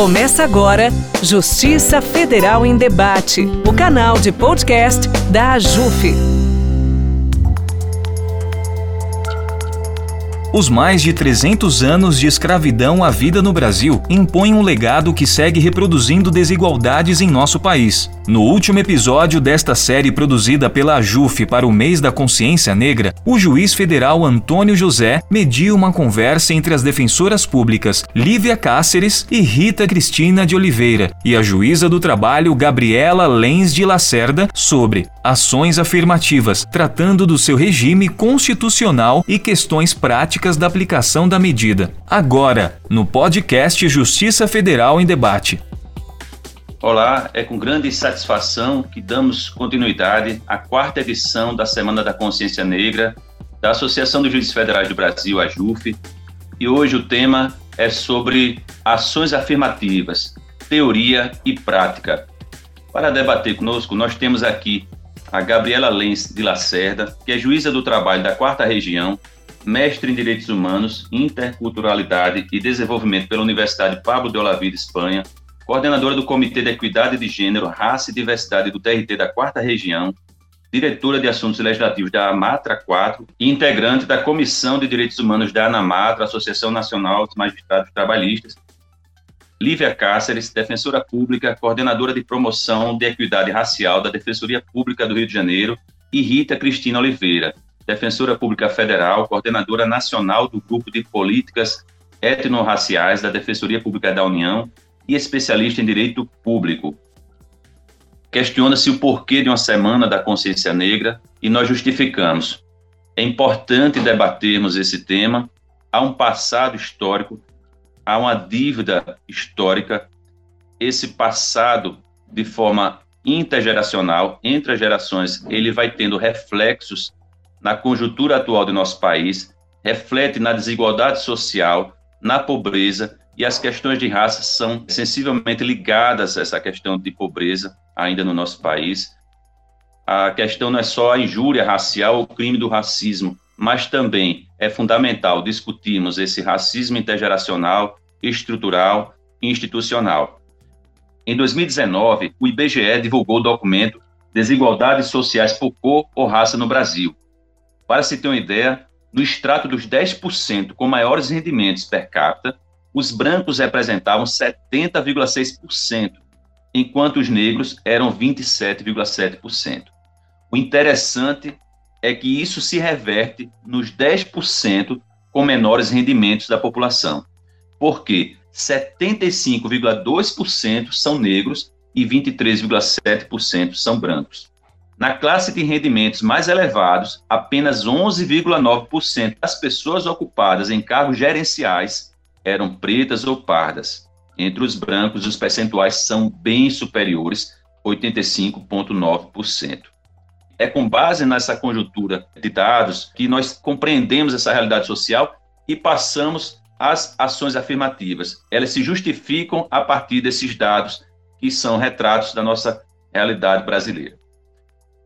Começa agora Justiça Federal em Debate, o canal de podcast da AJUF. Os mais de 300 anos de escravidão à vida no Brasil impõem um legado que segue reproduzindo desigualdades em nosso país. No último episódio desta série produzida pela AJUF para o mês da consciência negra, o juiz federal Antônio José mediu uma conversa entre as defensoras públicas Lívia Cáceres e Rita Cristina de Oliveira e a juíza do trabalho Gabriela Lens de Lacerda sobre ações afirmativas, tratando do seu regime constitucional e questões práticas da aplicação da medida. Agora, no podcast Justiça Federal em Debate. Olá, é com grande satisfação que damos continuidade à quarta edição da Semana da Consciência Negra da Associação dos Juízes Federais do Brasil, a JUF, e hoje o tema é sobre ações afirmativas, teoria e prática. Para debater conosco, nós temos aqui a Gabriela Lenz de Lacerda, que é juíza do trabalho da Quarta Região mestre em Direitos Humanos, Interculturalidade e Desenvolvimento pela Universidade Pablo de Olavide, Espanha, coordenadora do Comitê de Equidade de Gênero, Raça e Diversidade do TRT da Quarta Região, diretora de Assuntos Legislativos da AMATRA 4 e integrante da Comissão de Direitos Humanos da ANAMATRA, Associação Nacional dos Magistrados Trabalhistas, Lívia Cáceres, defensora pública, coordenadora de promoção de equidade racial da Defensoria Pública do Rio de Janeiro, e Rita Cristina Oliveira, defensora pública federal, coordenadora nacional do Grupo de Políticas Etnorraciais da Defensoria Pública da União e especialista em direito público. Questiona-se o porquê de uma semana da consciência negra e nós justificamos. É importante debatermos esse tema. Há um passado histórico, há uma dívida histórica. Esse passado, de forma intergeracional, entre as gerações, ele vai tendo reflexos na conjuntura atual do nosso país, reflete na desigualdade social, na pobreza, e as questões de raça são sensivelmente ligadas a essa questão de pobreza ainda no nosso país. A questão não é só a injúria racial ou o crime do racismo, mas também é fundamental discutirmos esse racismo intergeracional, estrutural e institucional. Em 2019, o IBGE divulgou o documento Desigualdades Sociais por Cor ou Raça no Brasil, para se ter uma ideia, no extrato dos 10% com maiores rendimentos per capita, os brancos representavam 70,6%, enquanto os negros eram 27,7%. O interessante é que isso se reverte nos 10% com menores rendimentos da população, porque 75,2% são negros e 23,7% são brancos. Na classe de rendimentos mais elevados, apenas 11,9% das pessoas ocupadas em cargos gerenciais eram pretas ou pardas. Entre os brancos, os percentuais são bem superiores, 85,9%. É com base nessa conjuntura de dados que nós compreendemos essa realidade social e passamos às ações afirmativas. Elas se justificam a partir desses dados que são retratos da nossa realidade brasileira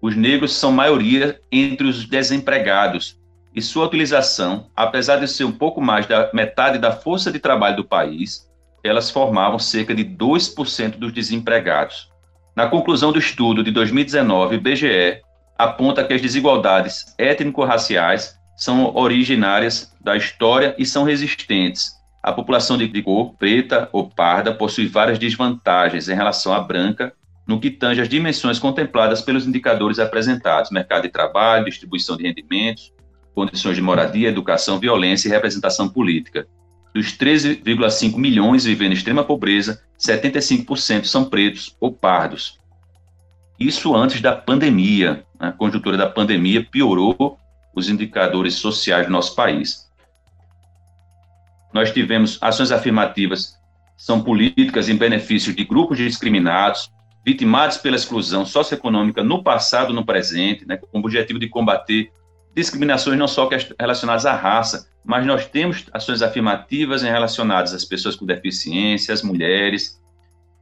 os negros são maioria entre os desempregados e sua utilização, apesar de ser um pouco mais da metade da força de trabalho do país, elas formavam cerca de 2% dos desempregados. Na conclusão do estudo de 2019, o IBGE aponta que as desigualdades étnico-raciais são originárias da história e são resistentes. A população de cor preta ou parda possui várias desvantagens em relação à branca no que tange às dimensões contempladas pelos indicadores apresentados: mercado de trabalho, distribuição de rendimentos, condições de moradia, educação, violência e representação política. Dos 13,5 milhões vivendo em extrema pobreza, 75% são pretos ou pardos. Isso antes da pandemia. A conjuntura da pandemia piorou os indicadores sociais do nosso país. Nós tivemos ações afirmativas, são políticas em benefício de grupos discriminados, vitimados pela exclusão socioeconômica no passado e no presente, né, com o objetivo de combater discriminações não só relacionadas à raça, mas nós temos ações afirmativas relacionadas às pessoas com deficiência, às mulheres.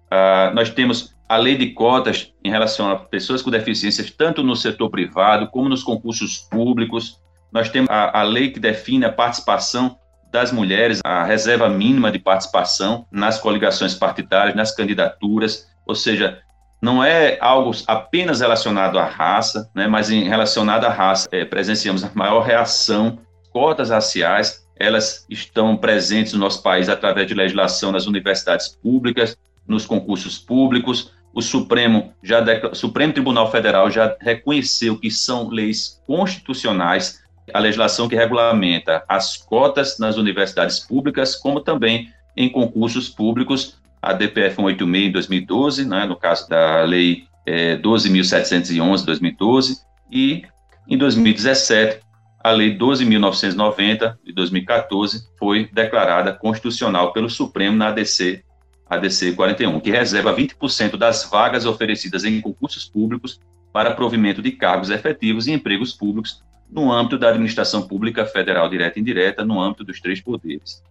Uh, nós temos a lei de cotas em relação a pessoas com deficiências, tanto no setor privado como nos concursos públicos. Nós temos a, a lei que define a participação das mulheres a reserva mínima de participação nas coligações partidárias, nas candidaturas, ou seja, não é algo apenas relacionado à raça, né, mas em relacionado à raça, é, presenciamos a maior reação, cotas raciais, elas estão presentes no nosso país através de legislação nas universidades públicas, nos concursos públicos. O Supremo já o Supremo Tribunal Federal já reconheceu que são leis constitucionais a legislação que regulamenta as cotas nas universidades públicas, como também em concursos públicos, a DPF 186 em 2012, né, no caso da Lei é, 12.711 de 2012, e em 2017, a Lei 12.990 de 2014 foi declarada constitucional pelo Supremo na ADC, ADC 41, que reserva 20% das vagas oferecidas em concursos públicos para provimento de cargos efetivos e empregos públicos no âmbito da administração pública federal direta e indireta, no âmbito dos três poderes.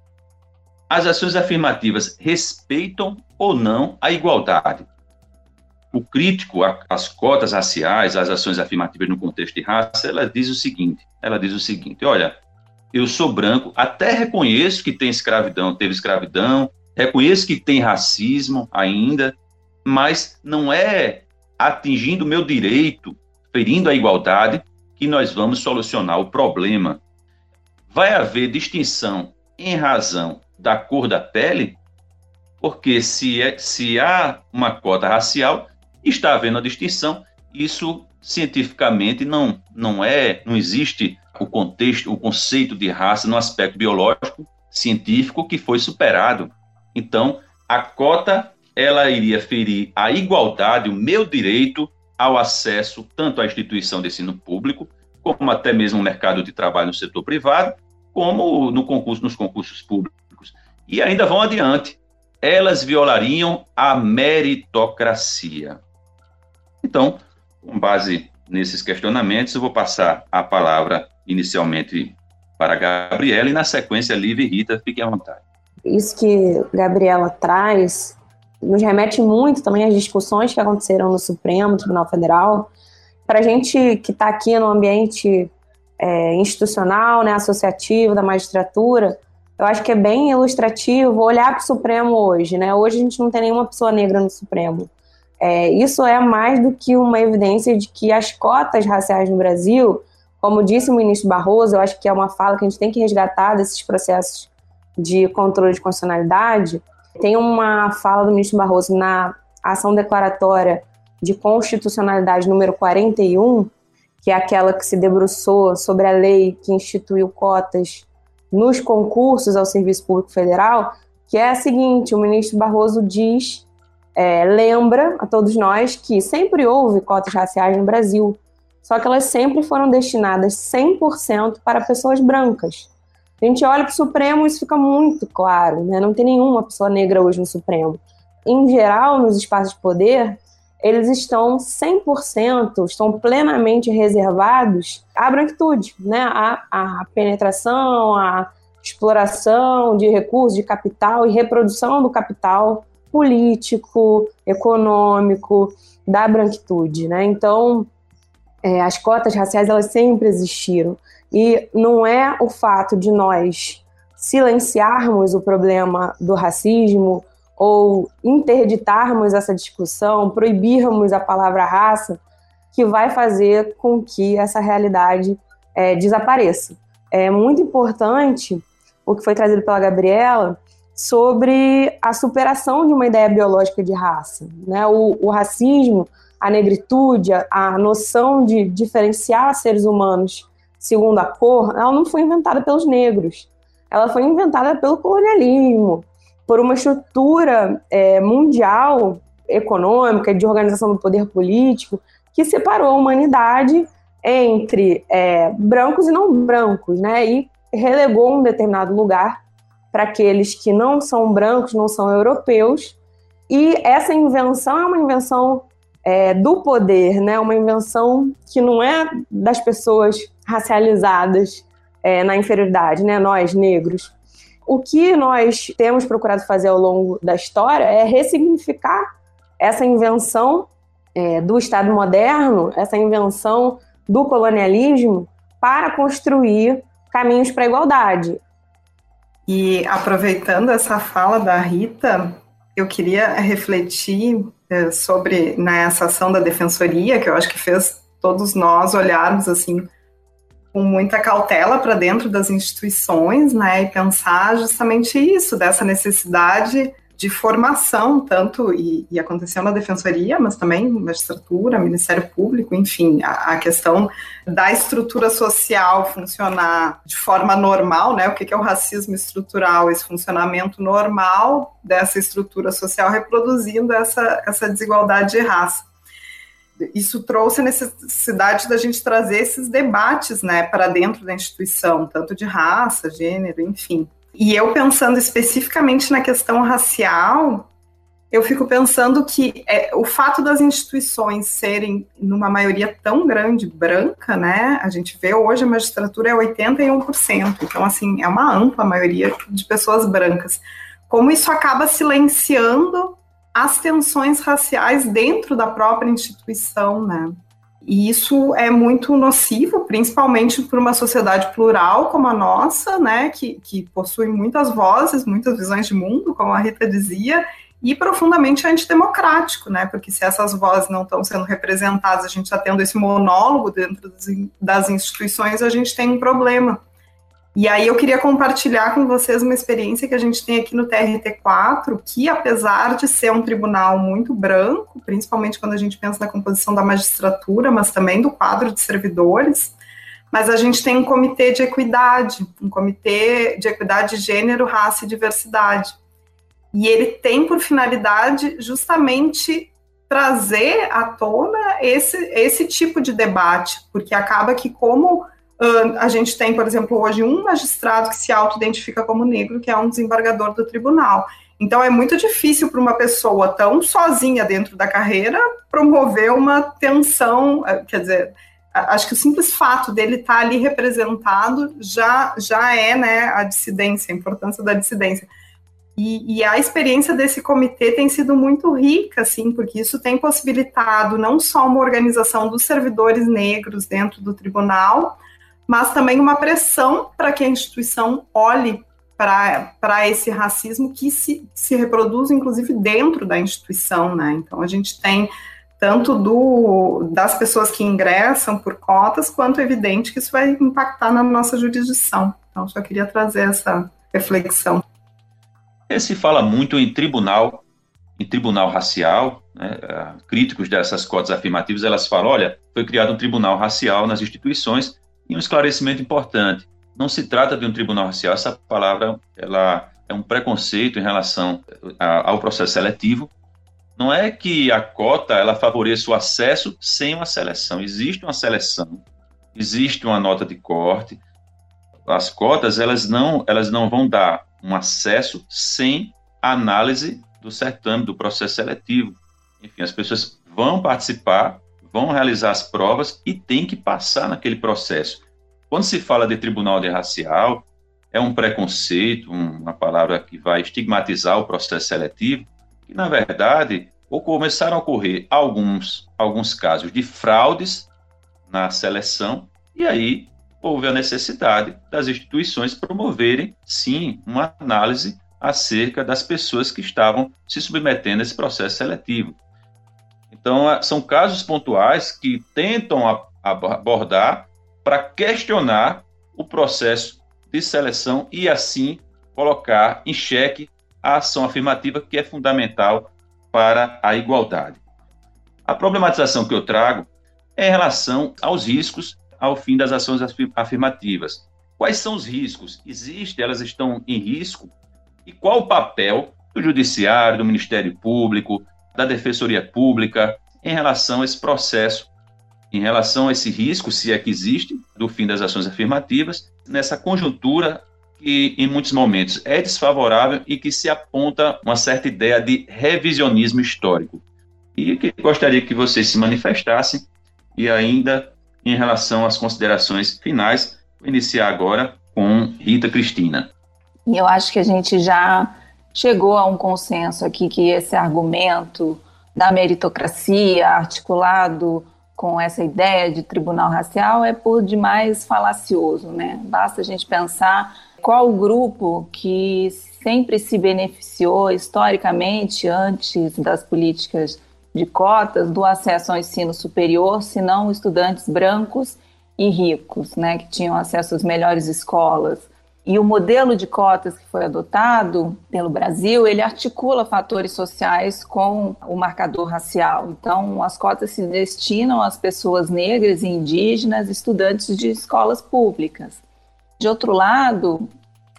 As ações afirmativas respeitam ou não a igualdade? O crítico às cotas raciais, às ações afirmativas no contexto de raça, ela diz o seguinte: ela diz o seguinte, olha, eu sou branco, até reconheço que tem escravidão, teve escravidão, reconheço que tem racismo ainda, mas não é atingindo o meu direito, ferindo a igualdade, que nós vamos solucionar o problema. Vai haver distinção em razão da cor da pele? Porque se, é, se há uma cota racial, está havendo a distinção. Isso cientificamente não, não é, não existe o contexto, o conceito de raça no aspecto biológico científico que foi superado. Então, a cota ela iria ferir a igualdade, o meu direito ao acesso tanto à instituição de ensino público, como até mesmo o mercado de trabalho no setor privado, como no concurso, nos concursos públicos. E ainda vão adiante. Elas violariam a meritocracia. Então, com base nesses questionamentos, eu vou passar a palavra inicialmente para a Gabriela e, na sequência, Lívia e Rita, fiquem à vontade. Isso que Gabriela traz nos remete muito também às discussões que aconteceram no Supremo Tribunal Federal. Para a gente que está aqui no ambiente é, institucional, né, associativo da magistratura, eu acho que é bem ilustrativo olhar para o Supremo hoje. Né? Hoje a gente não tem nenhuma pessoa negra no Supremo. É, isso é mais do que uma evidência de que as cotas raciais no Brasil, como disse o ministro Barroso, eu acho que é uma fala que a gente tem que resgatar desses processos de controle de constitucionalidade, tem uma fala do ministro Barroso na ação declaratória de constitucionalidade número 41, que é aquela que se debruçou sobre a lei que instituiu cotas nos concursos ao Serviço Público Federal, que é a seguinte: o ministro Barroso diz, é, lembra a todos nós que sempre houve cotas raciais no Brasil, só que elas sempre foram destinadas 100% para pessoas brancas. A gente olha para o Supremo e isso fica muito claro, né? Não tem nenhuma pessoa negra hoje no Supremo. Em geral, nos espaços de poder, eles estão 100%, estão plenamente reservados à branquitude, né? à, penetração, à exploração de recursos, de capital e reprodução do capital político, econômico da branquitude. Né? Então, é, as cotas raciais elas sempre existiram. E não é o fato de nós silenciarmos o problema do racismo ou interditarmos essa discussão, proibirmos a palavra raça, que vai fazer com que essa realidade é, desapareça. É muito importante o que foi trazido pela Gabriela sobre a superação de uma ideia biológica de raça. Né? O, o racismo, a negritude, a, a noção de diferenciar seres humanos segundo a cor, ela não foi inventada pelos negros. Ela foi inventada pelo colonialismo, por uma estrutura é, mundial, econômica, de organização do poder político, que separou a humanidade entre é, brancos e não brancos, né? E relegou um determinado lugar para aqueles que não são brancos, não são europeus. E essa invenção é uma invenção é, do poder, né? Uma invenção que não é das pessoas racializadas é, na inferioridade, né? Nós, negros. O que nós temos procurado fazer ao longo da história é ressignificar essa invenção é, do Estado moderno, essa invenção do colonialismo, para construir caminhos para a igualdade. E aproveitando essa fala da Rita, eu queria refletir é, sobre nessa né, ação da defensoria, que eu acho que fez todos nós olharmos assim com muita cautela para dentro das instituições, né, e pensar justamente isso, dessa necessidade de formação, tanto, e, e, aconteceu na defensoria, mas também magistratura, Ministério Público, enfim, a, a, questão da estrutura social funcionar de forma normal, né? O que, que é o racismo estrutural? Esse funcionamento normal dessa estrutura social reproduzindo essa, essa desigualdade de raça. Isso trouxe a necessidade da gente trazer esses debates, né, para dentro da instituição, tanto de raça, gênero, enfim. E eu pensando especificamente na questão racial, eu fico pensando que é, o fato das instituições serem, numa maioria tão grande, branca, né? A gente vê hoje a magistratura é 81%, então, assim, é uma ampla maioria de pessoas brancas. Como isso acaba silenciando as tensões raciais dentro da própria instituição, né? E isso é muito nocivo, principalmente para uma sociedade plural como a nossa, né, que, que possui muitas vozes, muitas visões de mundo, como a Rita dizia, e profundamente antidemocrático, né, porque se essas vozes não estão sendo representadas, a gente está tendo esse monólogo dentro das instituições, a gente tem um problema. E aí eu queria compartilhar com vocês uma experiência que a gente tem aqui no TRT4, que apesar de ser um tribunal muito branco, principalmente quando a gente pensa na composição da magistratura, mas também do quadro de servidores, mas a gente tem um comitê de equidade, um comitê de equidade de gênero, raça e diversidade. E ele tem por finalidade justamente trazer à tona esse, esse tipo de debate, porque acaba que como Uh, a gente tem, por exemplo, hoje um magistrado que se auto-identifica como negro, que é um desembargador do tribunal. Então, é muito difícil para uma pessoa tão sozinha dentro da carreira promover uma tensão, eh, quer dizer, acho que o simples fato dele estar tá ali representado já, já é né, a dissidência, a importância da dissidência. E, e, a experiência desse comitê tem sido muito rica, assim, porque isso tem possibilitado não só uma organização dos servidores negros dentro do tribunal, mas também uma pressão para que a instituição olhe para esse racismo que se, se reproduz, inclusive, dentro da instituição, né? Então, a gente tem tanto do, das pessoas que ingressam por cotas, quanto é evidente que isso vai impactar na nossa jurisdição. Então, só queria trazer essa reflexão. Se fala muito em tribunal, em tribunal racial, né? críticos dessas cotas afirmativas, elas falam, olha, foi criado um tribunal racial nas instituições, e um esclarecimento importante: não se trata de um tribunal racial, essa palavra ela é um preconceito em relação ao processo seletivo. Não é que a cota ela favoreça o acesso sem uma seleção. Existe uma seleção, existe uma nota de corte. As cotas elas não elas não vão dar um acesso sem análise do certame do processo seletivo. Enfim, as pessoas vão participar vão realizar as provas e tem que passar naquele processo. Quando se fala de tribunal de racial, é um preconceito, uma palavra que vai estigmatizar o processo seletivo, que na verdade começaram a ocorrer alguns, alguns casos de fraudes na seleção, e aí houve a necessidade das instituições promoverem, sim, uma análise acerca das pessoas que estavam se submetendo a esse processo seletivo. Então, é, são casos pontuais que tentam abordar para questionar o processo de seleção e, assim, colocar em xeque a ação afirmativa, que é fundamental para a igualdade. A problematização que eu trago é em relação aos riscos ao fim das ações afirmativas. Quais são os riscos? Existem, elas estão em risco? E qual o papel do Judiciário, do Ministério Público, da Defensoria Pública em relação a esse processo, em relação a esse risco, se é que existe, do fim das ações afirmativas, nessa conjuntura que em muitos momentos é desfavorável e que se aponta uma certa ideia de revisionismo histórico. E que gostaria que vocês se manifestassem e ainda em relação às considerações finais, vou iniciar agora com Rita Cristina. Eu acho que a gente já chegou a um consenso aqui que esse argumento da meritocracia articulado com essa ideia de tribunal racial é por demais falacioso, né? Basta a gente pensar qual o grupo que sempre se beneficiou historicamente antes das políticas de cotas do acesso ao ensino superior, se não estudantes brancos e ricos, né, que tinham acesso às melhores escolas. E o modelo de cotas que foi adotado pelo Brasil, ele articula fatores sociais com o marcador racial. Então, as cotas se destinam às pessoas negras e indígenas, estudantes de escolas públicas. De outro lado,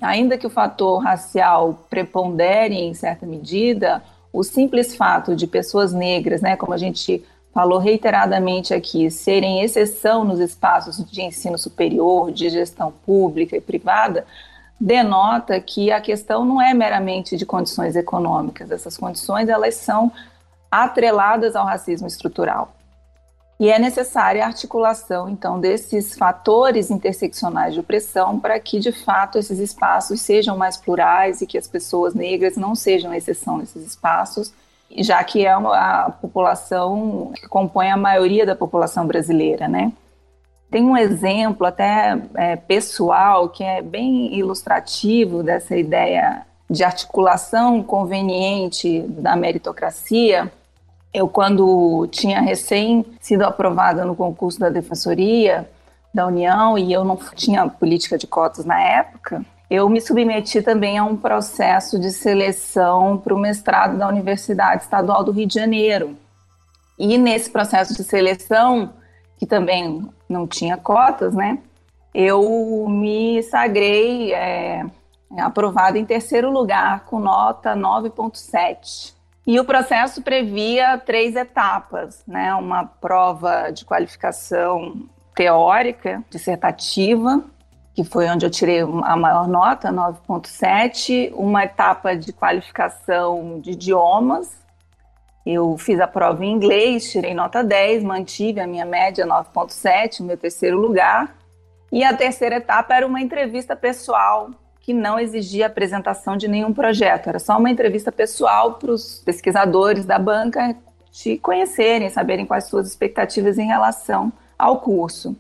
ainda que o fator racial prepondere em certa medida, o simples fato de pessoas negras, né, como a gente falou reiteradamente aqui, serem exceção nos espaços de ensino superior, de gestão pública e privada, denota que a questão não é meramente de condições econômicas. Essas condições elas são atreladas ao racismo estrutural. E é necessária a articulação, então, desses fatores interseccionais de opressão para que, de fato, esses espaços sejam mais plurais e que as pessoas negras não sejam exceção nesses espaços, já que é uma, a população que compõe a maioria da população brasileira, né? Tem um exemplo até é, pessoal que é bem ilustrativo dessa ideia de articulação conveniente da meritocracia, eu, quando tinha recém sido aprovada no concurso da Defensoria da União e eu não tinha política de cotas na época, eu me submeti também a um processo de seleção para o mestrado da Universidade Estadual do Rio de Janeiro. E nesse processo de seleção, que também não tinha cotas, né, eu me sagrei é, aprovada em terceiro lugar, com nota 9,7. E o processo previa três etapas, né? Uma prova de qualificação teórica, dissertativa, que foi onde eu tirei a maior nota, 9.7, uma etapa de qualificação de idiomas. Eu fiz a prova em inglês, tirei nota 10, mantive a minha média 9.7, o meu terceiro lugar. E a terceira etapa era uma entrevista pessoal que não exigia apresentação de nenhum projeto, era só uma entrevista pessoal para os pesquisadores da banca te conhecerem, saberem quais suas expectativas em relação ao curso.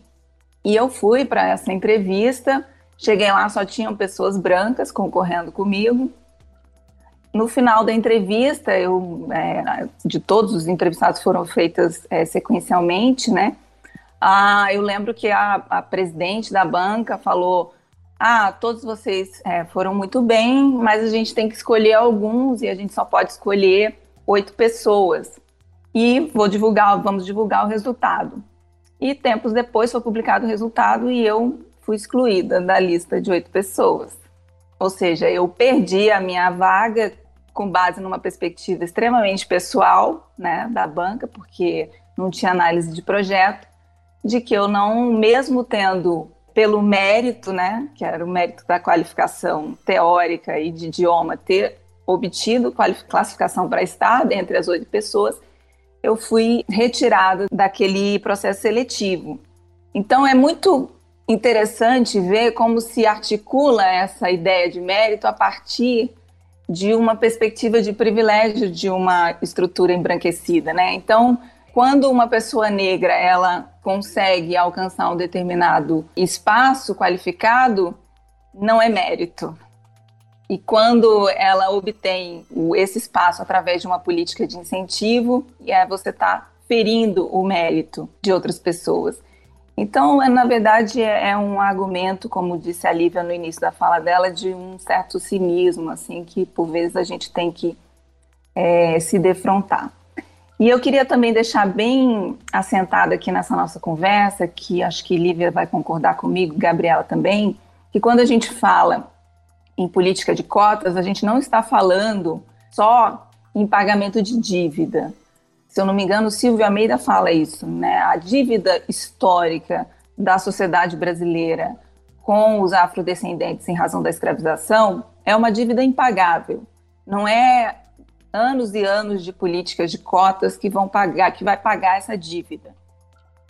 E eu fui para essa entrevista, cheguei lá, só tinham pessoas brancas concorrendo comigo. No final da entrevista, eu, é, de todos os entrevistados foram feitas é, sequencialmente, né? Ah, eu lembro que a, a presidente da banca falou ah, todos vocês é, foram muito bem, mas a gente tem que escolher alguns e a gente só pode escolher oito pessoas. E vou divulgar, vamos divulgar o resultado. E tempos depois foi publicado o resultado e eu fui excluída da lista de oito pessoas. Ou seja, eu perdi a minha vaga com base numa perspectiva extremamente pessoal, né, da banca, porque não tinha análise de projeto, de que eu não, mesmo tendo pelo mérito, né, que era o mérito da qualificação teórica e de idioma, ter obtido classificação para estar dentre as oito pessoas, eu fui retirada daquele processo seletivo. Então é muito interessante ver como se articula essa ideia de mérito a partir de uma perspectiva de privilégio de uma estrutura embranquecida, né? Então, quando uma pessoa negra ela consegue alcançar um determinado espaço qualificado, não é mérito. E quando ela obtém esse espaço através de uma política de incentivo, é você está ferindo o mérito de outras pessoas. Então, é, na verdade, é, é um argumento, como disse a Lívia no início da fala dela, de um certo cinismo, assim, que por vezes a gente tem que é, se defrontar. E eu queria também deixar bem assentado aqui nessa nossa conversa, que acho que Lívia vai concordar comigo, Gabriela também, que quando a gente fala em política de cotas, a gente não está falando só em pagamento de dívida. Se eu não me engano, Silvio Almeida fala isso, né? A dívida histórica da sociedade brasileira com os afrodescendentes em razão da escravização é uma dívida impagável. Não é anos e anos de políticas de cotas que vão pagar, que vai pagar essa dívida.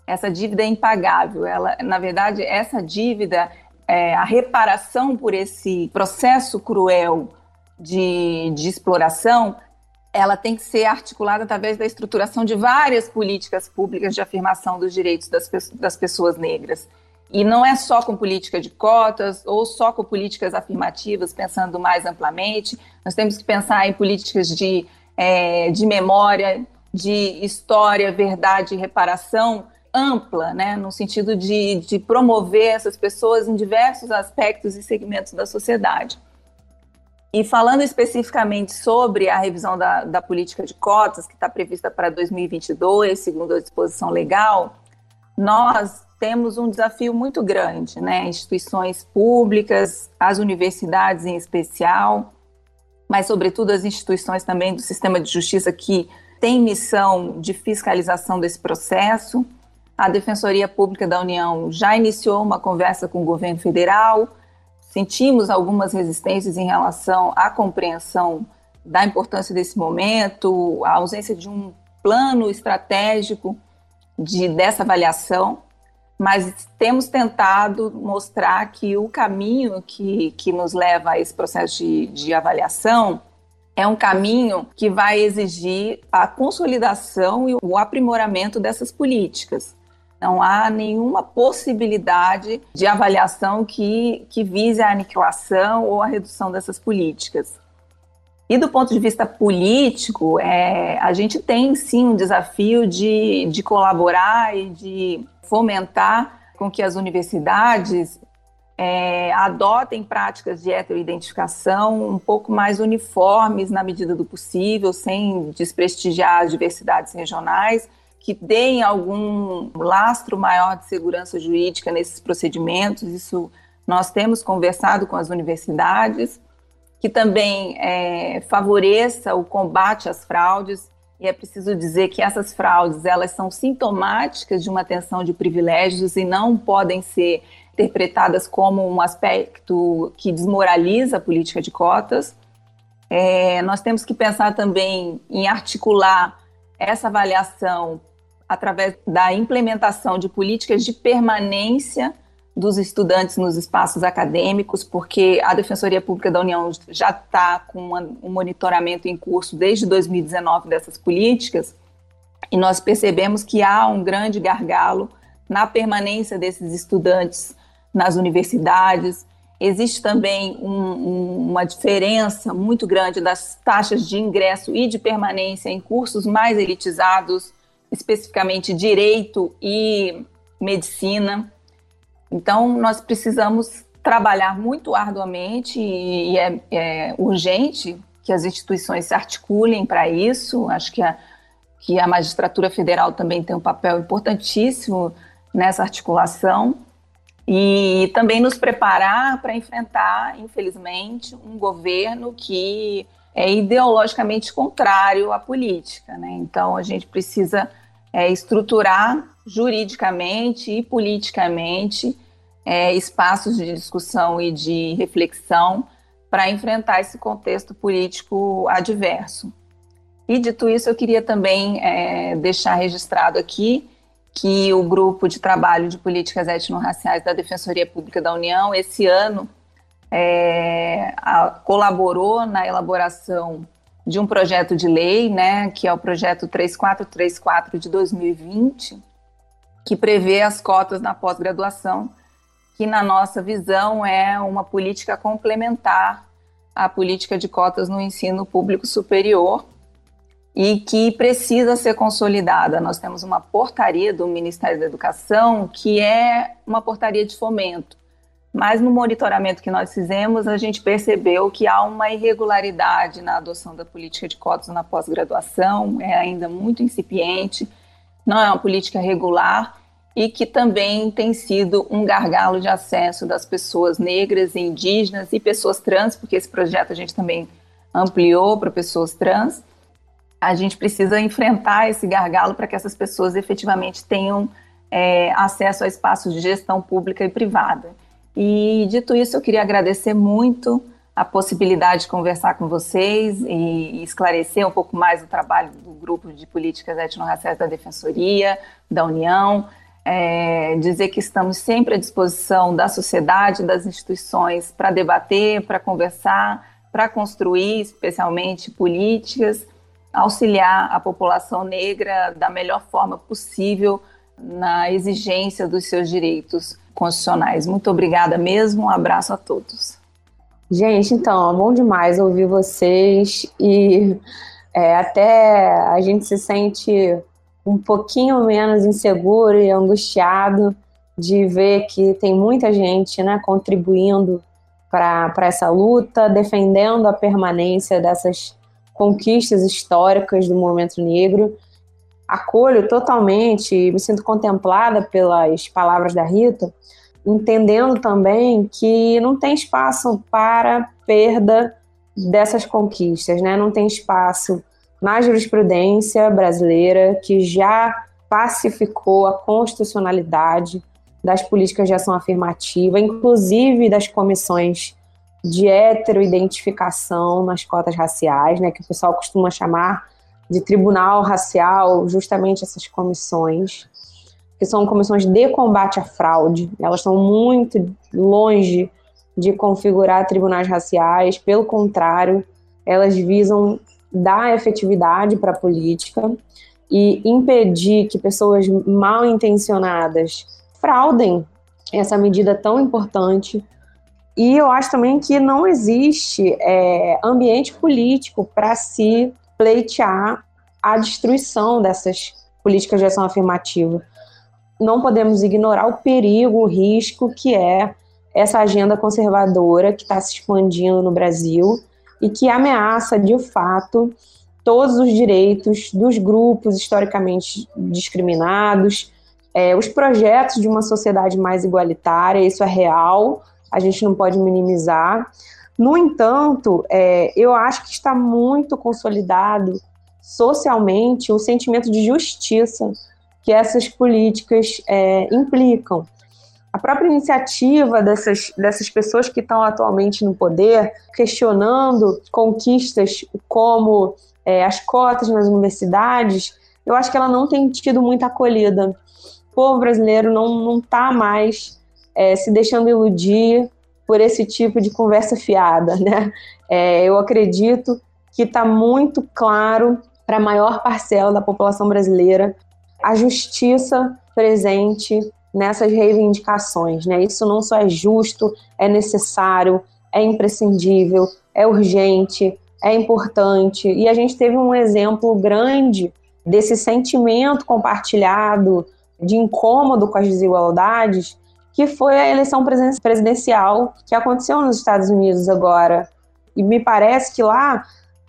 Essa dívida é impagável. Ela, na verdade, essa dívida, é, a reparação por esse processo cruel de, de exploração, ela tem que ser articulada através da estruturação de várias políticas públicas de afirmação dos direitos das, das pessoas negras. E não é só com política de cotas ou só com políticas afirmativas, pensando mais amplamente. Nós temos que pensar em políticas de, é, de memória, de história, verdade e reparação ampla, né, no sentido de, de promover essas pessoas em diversos aspectos e segmentos da sociedade. E falando especificamente sobre a revisão da, da política de cotas, que está prevista para 2022, segundo a disposição legal, nós temos um desafio muito grande, né? Instituições públicas, as universidades em especial, mas, sobretudo, as instituições também do sistema de justiça que têm missão de fiscalização desse processo. A Defensoria Pública da União já iniciou uma conversa com o governo federal sentimos algumas resistências em relação à compreensão da importância desse momento, a ausência de um plano estratégico de, dessa avaliação, mas temos tentado mostrar que o caminho que, que nos leva a esse processo de, de avaliação é um caminho que vai exigir a consolidação e o aprimoramento dessas políticas. Não há nenhuma possibilidade de avaliação que, que vise a aniquilação ou a redução dessas políticas. E do ponto de vista político, é, a gente tem sim um desafio de, de colaborar e de fomentar com que as universidades é, adotem práticas de heteroidentificação um pouco mais uniformes na medida do possível, sem desprestigiar as diversidades regionais que deem algum lastro maior de segurança jurídica nesses procedimentos. Isso nós temos conversado com as universidades, que também é, favoreça o combate às fraudes. E é preciso dizer que essas fraudes elas são sintomáticas de uma tensão de privilégios e não podem ser interpretadas como um aspecto que desmoraliza a política de cotas. É, nós temos que pensar também em articular essa avaliação através da implementação de políticas de permanência dos estudantes nos espaços acadêmicos, porque a Defensoria Pública da União já está com um monitoramento em curso desde 2019 dessas políticas, e nós percebemos que há um grande gargalo na permanência desses estudantes nas universidades. Existe também um, um, uma diferença muito grande das taxas de ingresso e de permanência em cursos mais elitizados, especificamente direito e medicina. Então, nós precisamos trabalhar muito arduamente e é, é urgente que as instituições se articulem para isso. Acho que a, que a magistratura federal também tem um papel importantíssimo nessa articulação e também nos preparar para enfrentar, infelizmente, um governo que é ideologicamente contrário à política. Né? Então, a gente precisa é, estruturar juridicamente e politicamente é, espaços de discussão e de reflexão para enfrentar esse contexto político adverso. E dito isso, eu queria também é, deixar registrado aqui que o grupo de trabalho de políticas étnico-raciais da Defensoria Pública da União, esse ano, é, a, colaborou na elaboração de um projeto de lei, né, que é o projeto 3434 de 2020, que prevê as cotas na pós-graduação, que na nossa visão é uma política complementar à política de cotas no ensino público superior e que precisa ser consolidada. Nós temos uma portaria do Ministério da Educação que é uma portaria de fomento mas no monitoramento que nós fizemos, a gente percebeu que há uma irregularidade na adoção da política de cotas na pós-graduação, é ainda muito incipiente, não é uma política regular e que também tem sido um gargalo de acesso das pessoas negras, indígenas e pessoas trans, porque esse projeto a gente também ampliou para pessoas trans. A gente precisa enfrentar esse gargalo para que essas pessoas efetivamente tenham é, acesso a espaços de gestão pública e privada. E dito isso, eu queria agradecer muito a possibilidade de conversar com vocês e esclarecer um pouco mais o trabalho do grupo de políticas etnorraciais da Defensoria, da União, é, dizer que estamos sempre à disposição da sociedade, das instituições para debater, para conversar, para construir, especialmente políticas, auxiliar a população negra da melhor forma possível na exigência dos seus direitos constitucionais. Muito obrigada mesmo, um abraço a todos. Gente, então, é bom demais ouvir vocês e é, até a gente se sente um pouquinho menos inseguro e angustiado de ver que tem muita gente né, contribuindo para essa luta, defendendo a permanência dessas conquistas históricas do movimento negro. Acolho totalmente, me sinto contemplada pelas palavras da Rita, entendendo também que não tem espaço para perda dessas conquistas, né? Não tem espaço na jurisprudência brasileira que já pacificou a constitucionalidade das políticas de ação afirmativa, inclusive das comissões de heteroidentificação nas cotas raciais, né, que o pessoal costuma chamar de tribunal racial, justamente essas comissões, que são comissões de combate à fraude. Elas estão muito longe de configurar tribunais raciais, pelo contrário, elas visam dar efetividade para a política e impedir que pessoas mal intencionadas fraudem essa medida tão importante. E eu acho também que não existe é, ambiente político para se pleitear a destruição dessas políticas de ação afirmativa. Não podemos ignorar o perigo, o risco que é essa agenda conservadora que está se expandindo no Brasil e que ameaça, de fato, todos os direitos dos grupos historicamente discriminados, é, os projetos de uma sociedade mais igualitária, isso é real, a gente não pode minimizar. No entanto, é, eu acho que está muito consolidado socialmente o sentimento de justiça que essas políticas é, implicam. A própria iniciativa dessas, dessas pessoas que estão atualmente no poder, questionando conquistas como é, as cotas nas universidades, eu acho que ela não tem tido muita acolhida o povo brasileiro não está mais é, se deixando iludir por esse tipo de conversa fiada, né? É, eu acredito que está muito claro para a maior parcela da população brasileira a justiça presente nessas reivindicações, né? Isso não só é justo, é necessário, é imprescindível, é urgente, é importante. E a gente teve um exemplo grande desse sentimento compartilhado de incômodo com as desigualdades, que foi a eleição presidencial que aconteceu nos Estados Unidos agora. E me parece que lá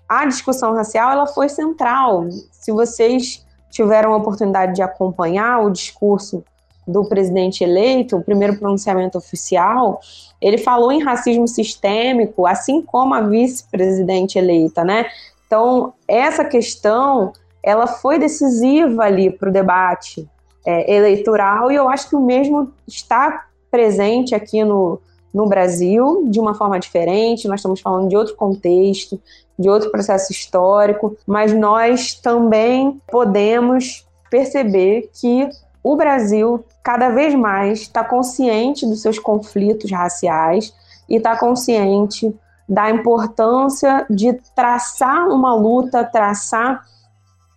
a discussão racial ela foi central. Se vocês tiveram a oportunidade de acompanhar o discurso do presidente eleito, o primeiro pronunciamento oficial, ele falou em racismo sistêmico, assim como a vice-presidente eleita, né? Então, essa questão, ela foi decisiva ali para o debate é, eleitoral, e eu acho que o mesmo está presente aqui no, no Brasil de uma forma diferente. Nós estamos falando de outro contexto, de outro processo histórico, mas nós também podemos perceber que o Brasil cada vez mais está consciente dos seus conflitos raciais e está consciente da importância de traçar uma luta, traçar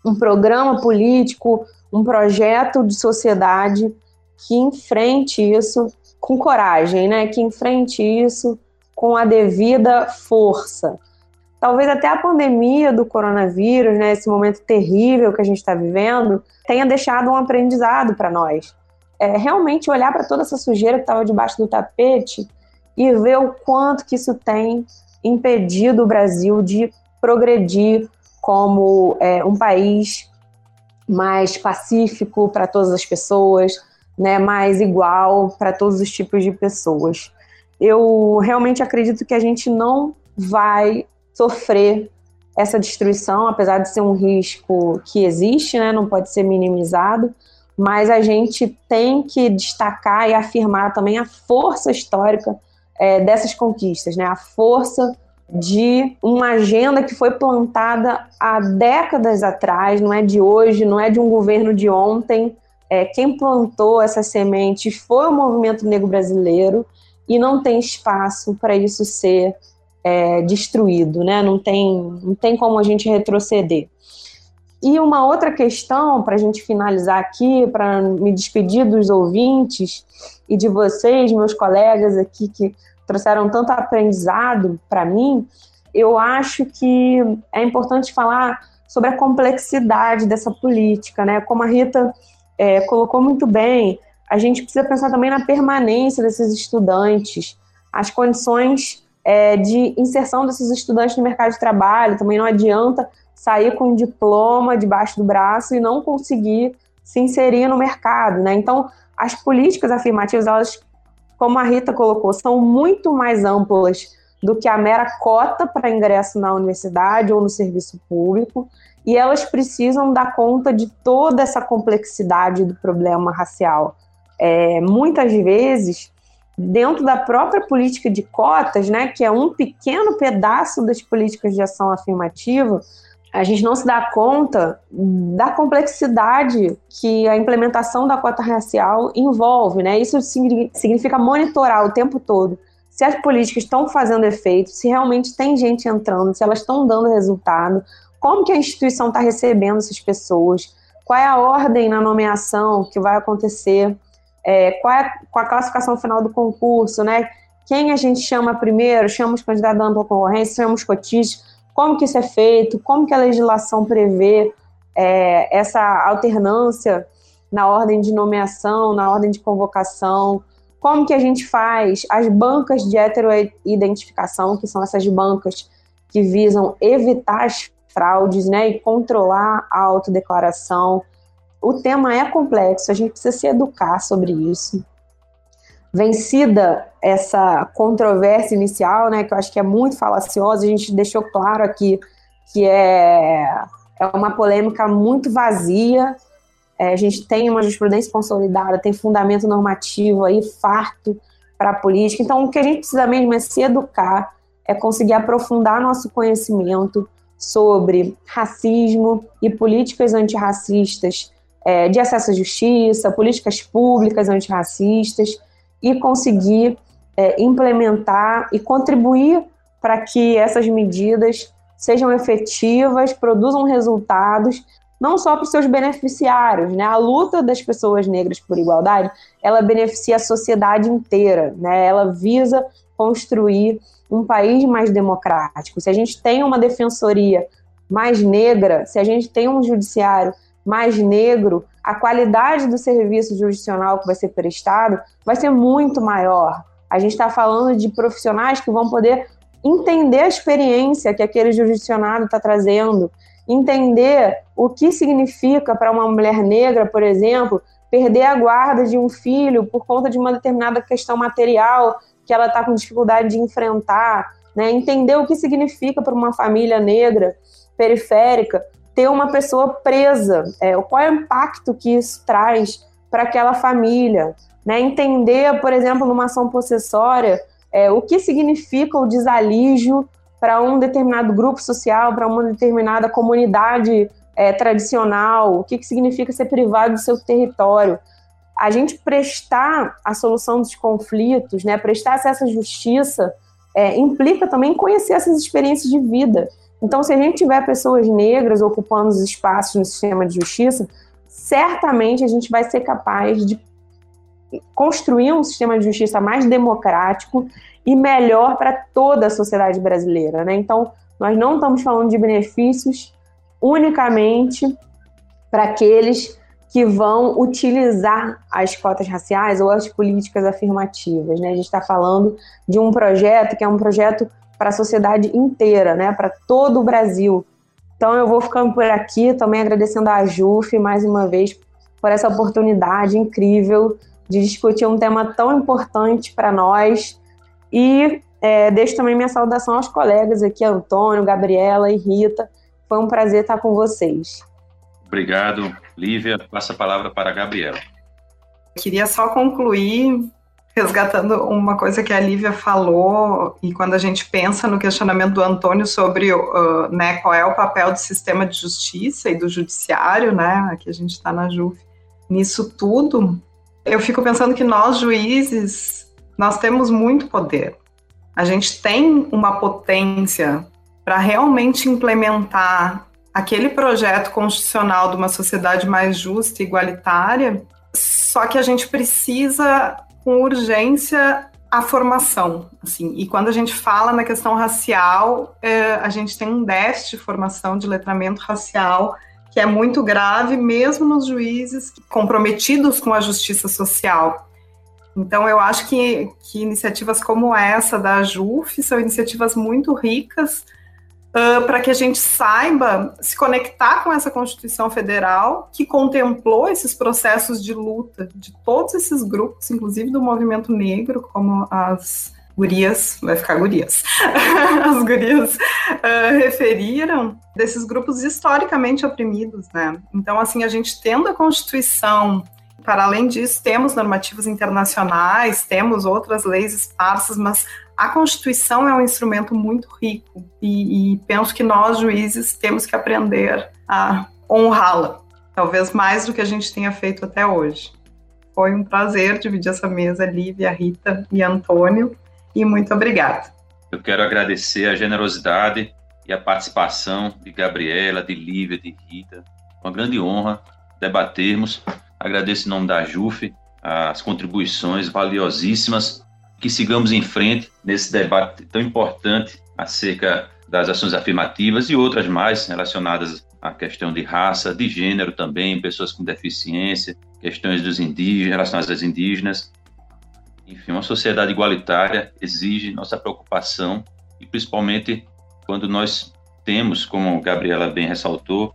um programa político, um projeto de sociedade que enfrente isso com coragem, né? Que enfrente isso com a devida força. Talvez até a pandemia do coronavírus, né, esse momento terrível que a gente está vivendo, tenha deixado um aprendizado para nós. É, realmente olhar para toda essa sujeira que estava debaixo do tapete e ver o quanto que isso tem impedido o Brasil de progredir como é, um país mais pacífico para todas as pessoas, né, mais igual para todos os tipos de pessoas. Eu realmente acredito que a gente não vai sofrer essa destruição, apesar de ser um risco que existe, né, não pode ser minimizado, mas a gente tem que destacar e afirmar também a força histórica é, dessas conquistas, né, a força de uma agenda que foi plantada há décadas atrás, não é de hoje, não é de um governo de ontem. É, quem plantou essas sementes foi o movimento negro brasileiro e não tem espaço para isso ser é, destruído, né? Não tem, não tem como a gente retroceder. E uma outra questão, para a gente finalizar aqui, para me despedir dos ouvintes e de vocês, meus colegas aqui que trouxeram tanto aprendizado para mim, eu acho que é importante falar sobre a complexidade dessa política, né? Como a Rita é, colocou muito bem, a gente precisa pensar também na permanência desses estudantes, as condições é, de inserção desses estudantes no mercado de trabalho. Também não adianta sair com um diploma debaixo do braço e não conseguir se inserir no mercado, né? Então, as políticas afirmativas, elas, como a Rita colocou, são muito mais amplas do que a mera cota para ingresso na universidade ou no serviço público, e elas precisam dar conta de toda essa complexidade do problema racial. É, muitas vezes, dentro da própria política de cotas, né, que é um pequeno pedaço das políticas de ação afirmativa, a gente não se dá conta da complexidade que a implementação da cota racial envolve, né? Isso significa monitorar o tempo todo se as políticas estão fazendo efeito, se realmente tem gente entrando, se elas estão dando resultado, como que a instituição está recebendo essas pessoas, qual é a ordem na nomeação que vai acontecer, é, qual é a, classificação final do concurso, né? Quem a gente chama primeiro, chama os candidatos da ampla concorrência, chama os cotistas, como que isso é feito, como que a legislação prevê é, essa alternância na ordem de nomeação, na ordem de convocação, como que a gente faz as bancas de heteroidentificação, que são essas bancas que visam evitar as fraudes né, e controlar a autodeclaração. O tema é complexo, a gente precisa se educar sobre isso. Vencida essa controvérsia inicial, né, que eu acho que é muito falaciosa, a gente deixou claro aqui que é, é uma polêmica muito vazia, é, a gente tem uma jurisprudência consolidada, tem fundamento normativo aí farto para a política. Então, o que a gente precisa mesmo é se educar, é conseguir aprofundar nosso conhecimento sobre racismo e políticas antirracistas é, de acesso à justiça, políticas públicas antirracistas e conseguir é, implementar e contribuir para que essas medidas sejam efetivas, produzam resultados não só para os seus beneficiários, né? A luta das pessoas negras por igualdade, ela beneficia a sociedade inteira, né? Ela visa construir um país mais democrático. Se a gente tem uma defensoria mais negra, se a gente tem um judiciário mais negro, a qualidade do serviço jurisdicional que vai ser prestado vai ser muito maior. A gente está falando de profissionais que vão poder entender a experiência que aquele jurisdicionado está trazendo, entender o que significa para uma mulher negra, por exemplo, perder a guarda de um filho por conta de uma determinada questão material que ela está com dificuldade de enfrentar, né? entender o que significa para uma família negra periférica ter uma pessoa presa, é, qual é o impacto que isso traz para aquela família, né? entender, por exemplo, numa ação possessória, é, o que significa o desalígio para um determinado grupo social, para uma determinada comunidade é, tradicional, o que, que significa ser privado do seu território. A gente prestar a solução dos conflitos, né, prestar acesso à justiça, é, implica também conhecer essas experiências de vida. Então, se a gente tiver pessoas negras ocupando os espaços no sistema de justiça, certamente a gente vai ser capaz de construir um sistema de justiça mais democrático e melhor para toda a sociedade brasileira. Né? Então, nós não estamos falando de benefícios unicamente para aqueles que vão utilizar as cotas raciais ou as políticas afirmativas. Né? A gente está falando de um projeto que é um projeto para a sociedade inteira, né? para todo o Brasil. Então eu vou ficando por aqui, também agradecendo a JUF mais uma vez por essa oportunidade incrível de discutir um tema tão importante para nós e é, deixo também minha saudação aos colegas aqui, Antônio, Gabriela e Rita. Foi um prazer estar com vocês. Obrigado, Lívia. Passa a palavra para a Gabriela. Queria só concluir resgatando uma coisa que a Lívia falou, e quando a gente pensa no questionamento do Antônio sobre uh, né, qual é o papel do sistema de justiça e do judiciário, né, aqui a gente está na JUF, nisso tudo, eu fico pensando que nós, juízes, nós temos muito poder. A gente tem uma potência para realmente implementar aquele projeto constitucional de uma sociedade mais justa e igualitária, só que a gente precisa, com urgência, a formação, assim, e quando a gente fala na questão racial, é, a gente tem um déficit de formação de letramento racial que é muito grave, mesmo nos juízes comprometidos com a justiça social. Então, eu acho que, que iniciativas como essa da JUF são iniciativas muito ricas uh, para que a gente saiba se conectar com essa Constituição Federal que contemplou esses processos de luta de todos esses grupos, inclusive do movimento negro, como as gurias, vai ficar gurias, as gurias uh, referiram desses grupos historicamente oprimidos, né? Então, assim, a gente tendo a Constituição para além disso, temos normativas internacionais, temos outras leis esparsas, mas a Constituição é um instrumento muito rico e, e penso que nós, juízes, temos que aprender a honrá-la, talvez mais do que a gente tenha feito até hoje. Foi um prazer dividir essa mesa, Lívia, Rita e Antônio, e muito obrigada. Eu quero agradecer a generosidade e a participação de Gabriela, de Lívia, de Rita. Uma grande honra debatermos Agradeço em nome da JUF as contribuições valiosíssimas. Que sigamos em frente nesse debate tão importante acerca das ações afirmativas e outras mais relacionadas à questão de raça, de gênero também, pessoas com deficiência, questões dos indígenas, relacionadas às indígenas. Enfim, uma sociedade igualitária exige nossa preocupação e principalmente quando nós temos, como a Gabriela bem ressaltou,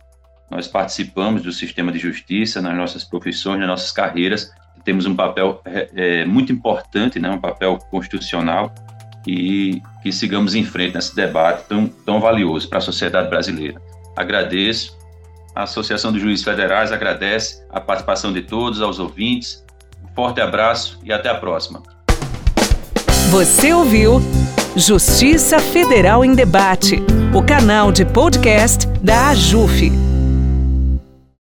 nós participamos do sistema de justiça nas nossas profissões, nas nossas carreiras, temos um papel é, é, muito importante, né, um papel constitucional, e que sigamos em frente nesse debate tão, tão valioso para a sociedade brasileira. Agradeço, a Associação dos Juízes Federais agradece a participação de todos, aos ouvintes. Um forte abraço e até a próxima. Você ouviu Justiça Federal em Debate, o canal de podcast da AJUF.